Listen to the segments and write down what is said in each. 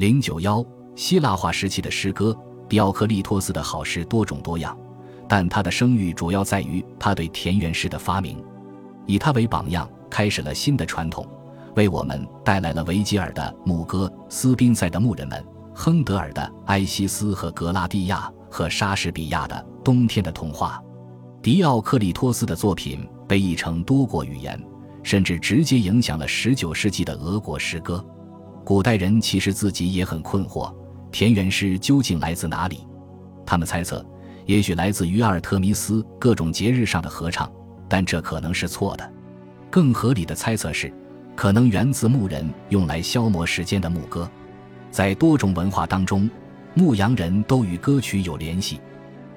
零九幺，希腊化时期的诗歌，狄奥克利托斯的好诗多种多样，但他的声誉主要在于他对田园诗的发明，以他为榜样，开始了新的传统，为我们带来了维吉尔的牧歌、斯宾塞的牧人们、亨德尔的埃西斯和格拉蒂亚和莎士比亚的冬天的童话。狄奥克利托斯的作品被译成多国语言，甚至直接影响了19世纪的俄国诗歌。古代人其实自己也很困惑，田园诗究竟来自哪里？他们猜测，也许来自于阿尔特弥斯各种节日上的合唱，但这可能是错的。更合理的猜测是，可能源自牧人用来消磨时间的牧歌。在多种文化当中，牧羊人都与歌曲有联系。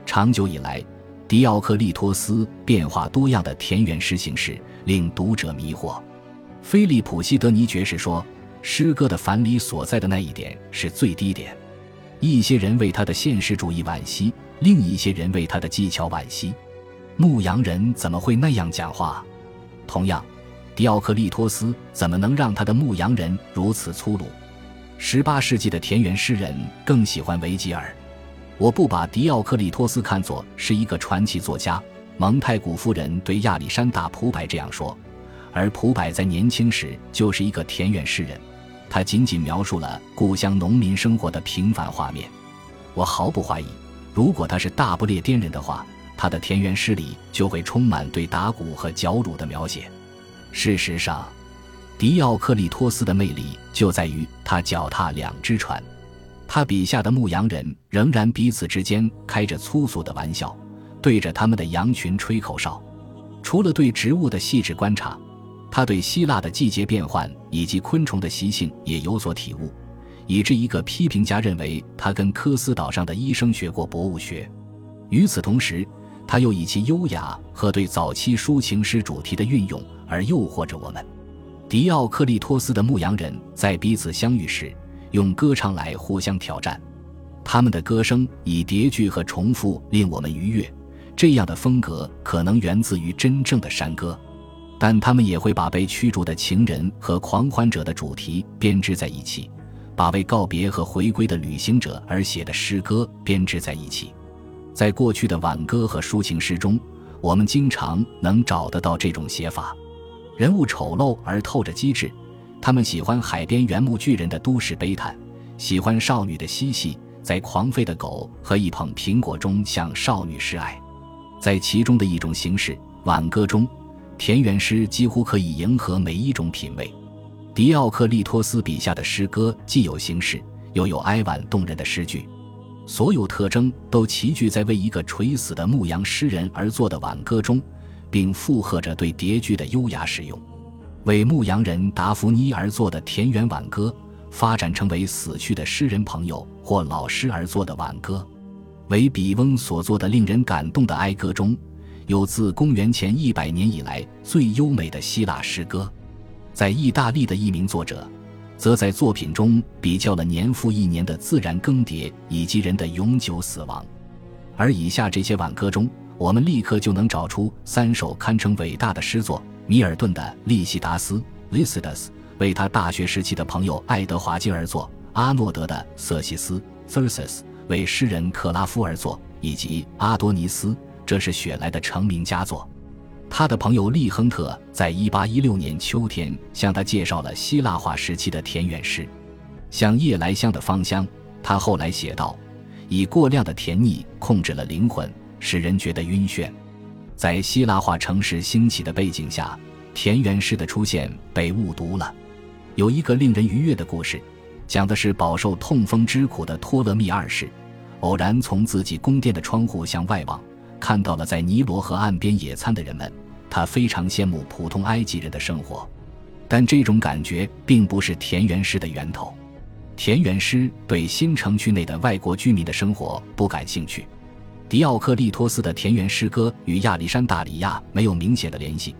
长久以来。狄奥克利托斯变化多样的田园诗形式令读者迷惑。菲利普·西德尼爵士说：“诗歌的繁理所在的那一点是最低点。一些人为他的现实主义惋惜，另一些人为他的技巧惋惜。牧羊人怎么会那样讲话？同样，狄奥克利托斯怎么能让他的牧羊人如此粗鲁？十八世纪的田园诗人更喜欢维吉尔。”我不把狄奥克利托斯看作是一个传奇作家。蒙太古夫人对亚历山大·普柏这样说，而普柏在年轻时就是一个田园诗人，他仅仅描述了故乡农民生活的平凡画面。我毫不怀疑，如果他是大不列颠人的话，他的田园诗里就会充满对打鼓和绞乳的描写。事实上，狄奥克利托斯的魅力就在于他脚踏两只船。他笔下的牧羊人仍然彼此之间开着粗俗的玩笑，对着他们的羊群吹口哨。除了对植物的细致观察，他对希腊的季节变换以及昆虫的习性也有所体悟，以致一个批评家认为他跟科斯岛上的医生学过博物学。与此同时，他又以其优雅和对早期抒情诗主题的运用而诱惑着我们。狄奥克利托斯的牧羊人在彼此相遇时。用歌唱来互相挑战，他们的歌声以叠句和重复令我们愉悦。这样的风格可能源自于真正的山歌，但他们也会把被驱逐的情人和狂欢者的主题编织在一起，把为告别和回归的旅行者而写的诗歌编织在一起。在过去的挽歌和抒情诗中，我们经常能找得到这种写法。人物丑陋而透着机智。他们喜欢海边原木巨人的都市悲叹，喜欢少女的嬉戏，在狂吠的狗和一捧苹果中向少女示爱。在其中的一种形式挽歌中，田园诗几乎可以迎合每一种品味。狄奥克利托斯笔下的诗歌既有形式，又有哀婉动人的诗句，所有特征都齐聚在为一个垂死的牧羊诗人而作的挽歌中，并附和着对叠句的优雅使用。为牧羊人达芙妮而作的田园挽歌，发展成为死去的诗人朋友或老师而作的挽歌；为比翁所作的令人感动的哀歌中，有自公元前一百年以来最优美的希腊诗歌。在意大利的一名作者，则在作品中比较了年复一年的自然更迭以及人的永久死亡。而以下这些挽歌中，我们立刻就能找出三首堪称伟大的诗作。米尔顿的《利西达斯》（Lycidas） 为他大学时期的朋友爱德华金而作；阿诺德的《瑟西斯》（Thersis） 为诗人克拉夫而作，以及《阿多尼斯》，这是雪莱的成名佳作。他的朋友利亨特在1816年秋天向他介绍了希腊化时期的田园诗，像夜来香的芳香。他后来写道：“以过量的甜腻控制了灵魂，使人觉得晕眩。”在希腊化城市兴起的背景下，田园诗的出现被误读了。有一个令人愉悦的故事，讲的是饱受痛风之苦的托勒密二世，偶然从自己宫殿的窗户向外望，看到了在尼罗河岸边野餐的人们。他非常羡慕普通埃及人的生活，但这种感觉并不是田园诗的源头。田园诗对新城区内的外国居民的生活不感兴趣。狄奥克利托斯的田园诗歌与亚历山大里亚没有明显的联系，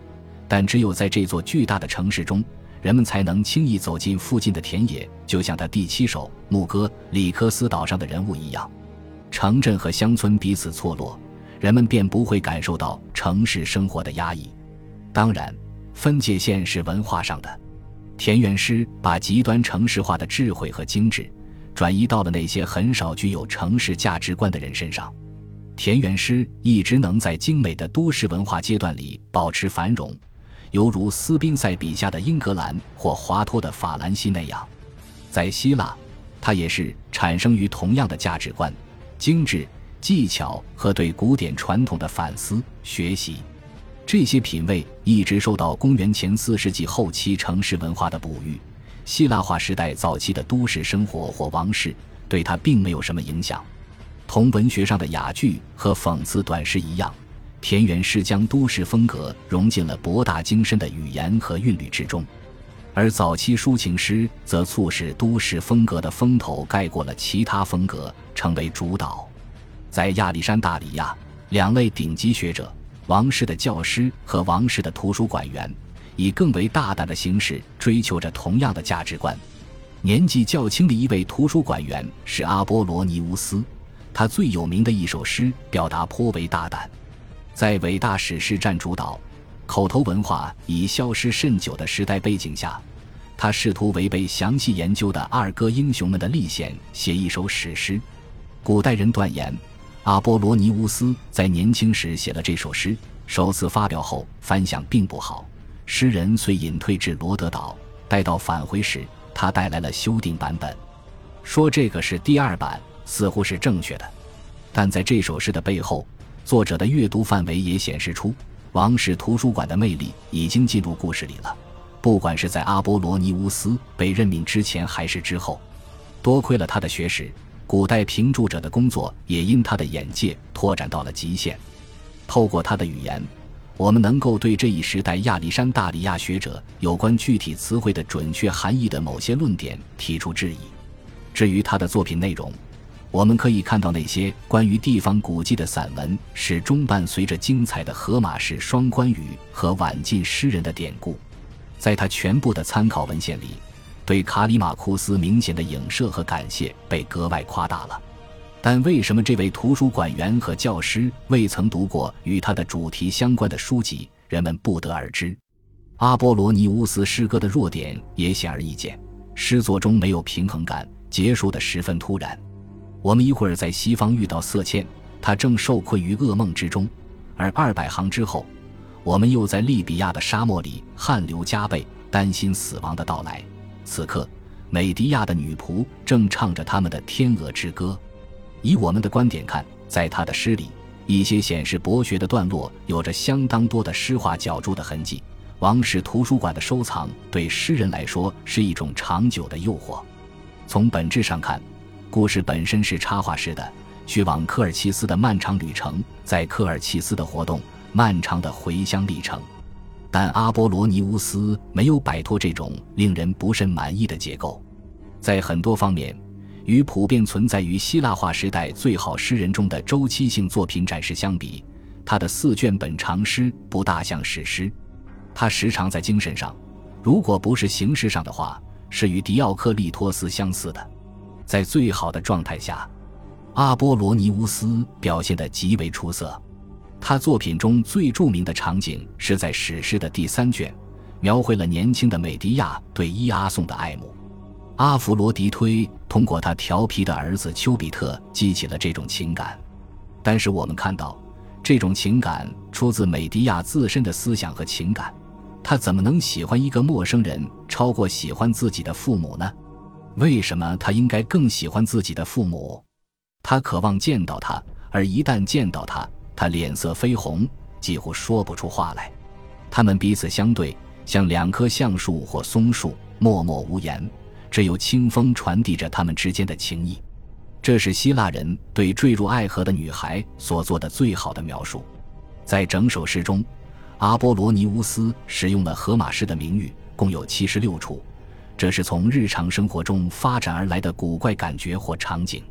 但只有在这座巨大的城市中，人们才能轻易走进附近的田野，就像他第七首牧歌《里科斯岛上的人物》一样。城镇和乡村彼此错落，人们便不会感受到城市生活的压抑。当然，分界线是文化上的。田园诗把极端城市化的智慧和精致，转移到了那些很少具有城市价值观的人身上。田园诗一直能在精美的都市文化阶段里保持繁荣，犹如斯宾塞笔下的英格兰或华托的法兰西那样。在希腊，它也是产生于同样的价值观、精致、技巧和对古典传统的反思学习。这些品味一直受到公元前四世纪后期城市文化的哺育。希腊化时代早期的都市生活或王室对它并没有什么影响。同文学上的雅剧和讽刺短诗一样，田园诗将都市风格融进了博大精深的语言和韵律之中，而早期抒情诗则促使都市风格的风头盖过了其他风格，成为主导。在亚历山大里亚，两类顶级学者——王室的教师和王室的图书馆员，以更为大胆的形式追求着同样的价值观。年纪较轻的一位图书馆员是阿波罗尼乌斯。他最有名的一首诗表达颇为大胆，在伟大史诗占主导、口头文化已消失甚久的时代背景下，他试图违背详细研究的二哥英雄们的历险，写一首史诗。古代人断言，阿波罗尼乌斯在年轻时写了这首诗，首次发表后反响并不好，诗人遂隐退至罗德岛。待到返回时，他带来了修订版本，说这个是第二版。似乎是正确的，但在这首诗的背后，作者的阅读范围也显示出王室图书馆的魅力已经进入故事里了。不管是在阿波罗尼乌斯被任命之前还是之后，多亏了他的学识，古代评注者的工作也因他的眼界拓展到了极限。透过他的语言，我们能够对这一时代亚历山大里亚学者有关具体词汇的准确含义的某些论点提出质疑。至于他的作品内容，我们可以看到，那些关于地方古迹的散文始终伴随着精彩的荷马式双关语和晚近诗人的典故。在他全部的参考文献里，对卡里马库斯明显的影射和感谢被格外夸大了。但为什么这位图书馆员和教师未曾读过与他的主题相关的书籍，人们不得而知。阿波罗尼乌斯诗歌的弱点也显而易见：诗作中没有平衡感，结束的十分突然。我们一会儿在西方遇到色茜，他正受困于噩梦之中；而二百行之后，我们又在利比亚的沙漠里汗流浃背，担心死亡的到来。此刻，美迪亚的女仆正唱着他们的天鹅之歌。以我们的观点看，在他的诗里，一些显示博学的段落有着相当多的诗化脚注的痕迹。王室图书馆的收藏对诗人来说是一种长久的诱惑。从本质上看。故事本身是插画式的，去往科尔齐斯的漫长旅程，在科尔齐斯的活动，漫长的回乡历程。但阿波罗尼乌斯没有摆脱这种令人不甚满意的结构，在很多方面，与普遍存在于希腊化时代最好诗人中的周期性作品展示相比，他的四卷本长诗不大像史诗。他时常在精神上，如果不是形式上的话，是与狄奥克利托斯相似的。在最好的状态下，阿波罗尼乌斯表现得极为出色。他作品中最著名的场景是在史诗的第三卷，描绘了年轻的美狄亚对伊阿宋的爱慕。阿弗罗狄忒通过他调皮的儿子丘比特激起了这种情感，但是我们看到，这种情感出自美狄亚自身的思想和情感。他怎么能喜欢一个陌生人超过喜欢自己的父母呢？为什么他应该更喜欢自己的父母？他渴望见到他，而一旦见到他，他脸色绯红，几乎说不出话来。他们彼此相对，像两棵橡树或松树，默默无言，只有清风传递着他们之间的情谊。这是希腊人对坠入爱河的女孩所做的最好的描述。在整首诗中，阿波罗尼乌斯使用了荷马诗的名誉，共有七十六处。这是从日常生活中发展而来的古怪感觉或场景。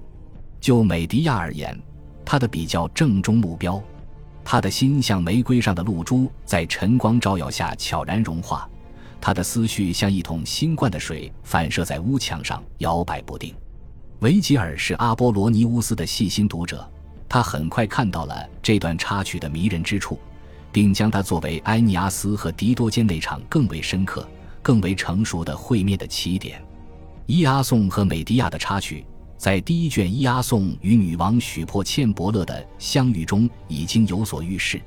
就美迪亚而言，他的比较正中目标，他的心像玫瑰上的露珠，在晨光照耀下悄然融化。他的思绪像一桶新灌的水，反射在屋墙上，摇摆不定。维吉尔是阿波罗尼乌斯的细心读者，他很快看到了这段插曲的迷人之处，并将它作为埃尼阿斯和狄多间那场更为深刻。更为成熟的会面的起点，伊阿宋和美迪亚的插曲在第一卷《伊阿宋》与女王许破茜伯勒的相遇中已经有所预示。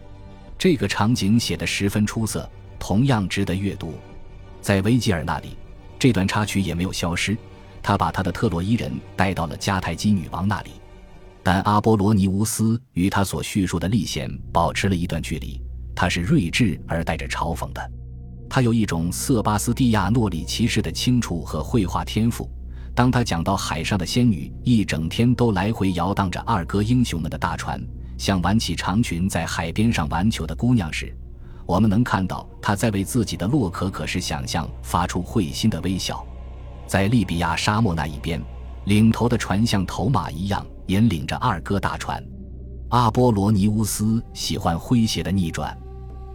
这个场景写得十分出色，同样值得阅读。在维吉尔那里，这段插曲也没有消失，他把他的特洛伊人带到了迦太基女王那里。但阿波罗尼乌斯与他所叙述的历险保持了一段距离。他是睿智而带着嘲讽的，他有一种瑟巴斯蒂亚诺里奇式的清楚和绘画天赋。当他讲到海上的仙女一整天都来回摇荡着二哥英雄们的大船，像挽起长裙在海边上玩球的姑娘时，我们能看到他在为自己的洛可可式想象发出会心的微笑。在利比亚沙漠那一边，领头的船像头马一样。引领着二哥大船，阿波罗尼乌斯喜欢诙谐的逆转。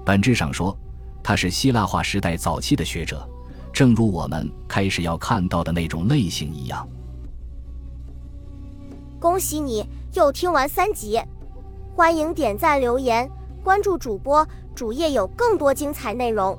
本质上说，他是希腊化时代早期的学者，正如我们开始要看到的那种类型一样。恭喜你又听完三集，欢迎点赞、留言、关注主播，主页有更多精彩内容。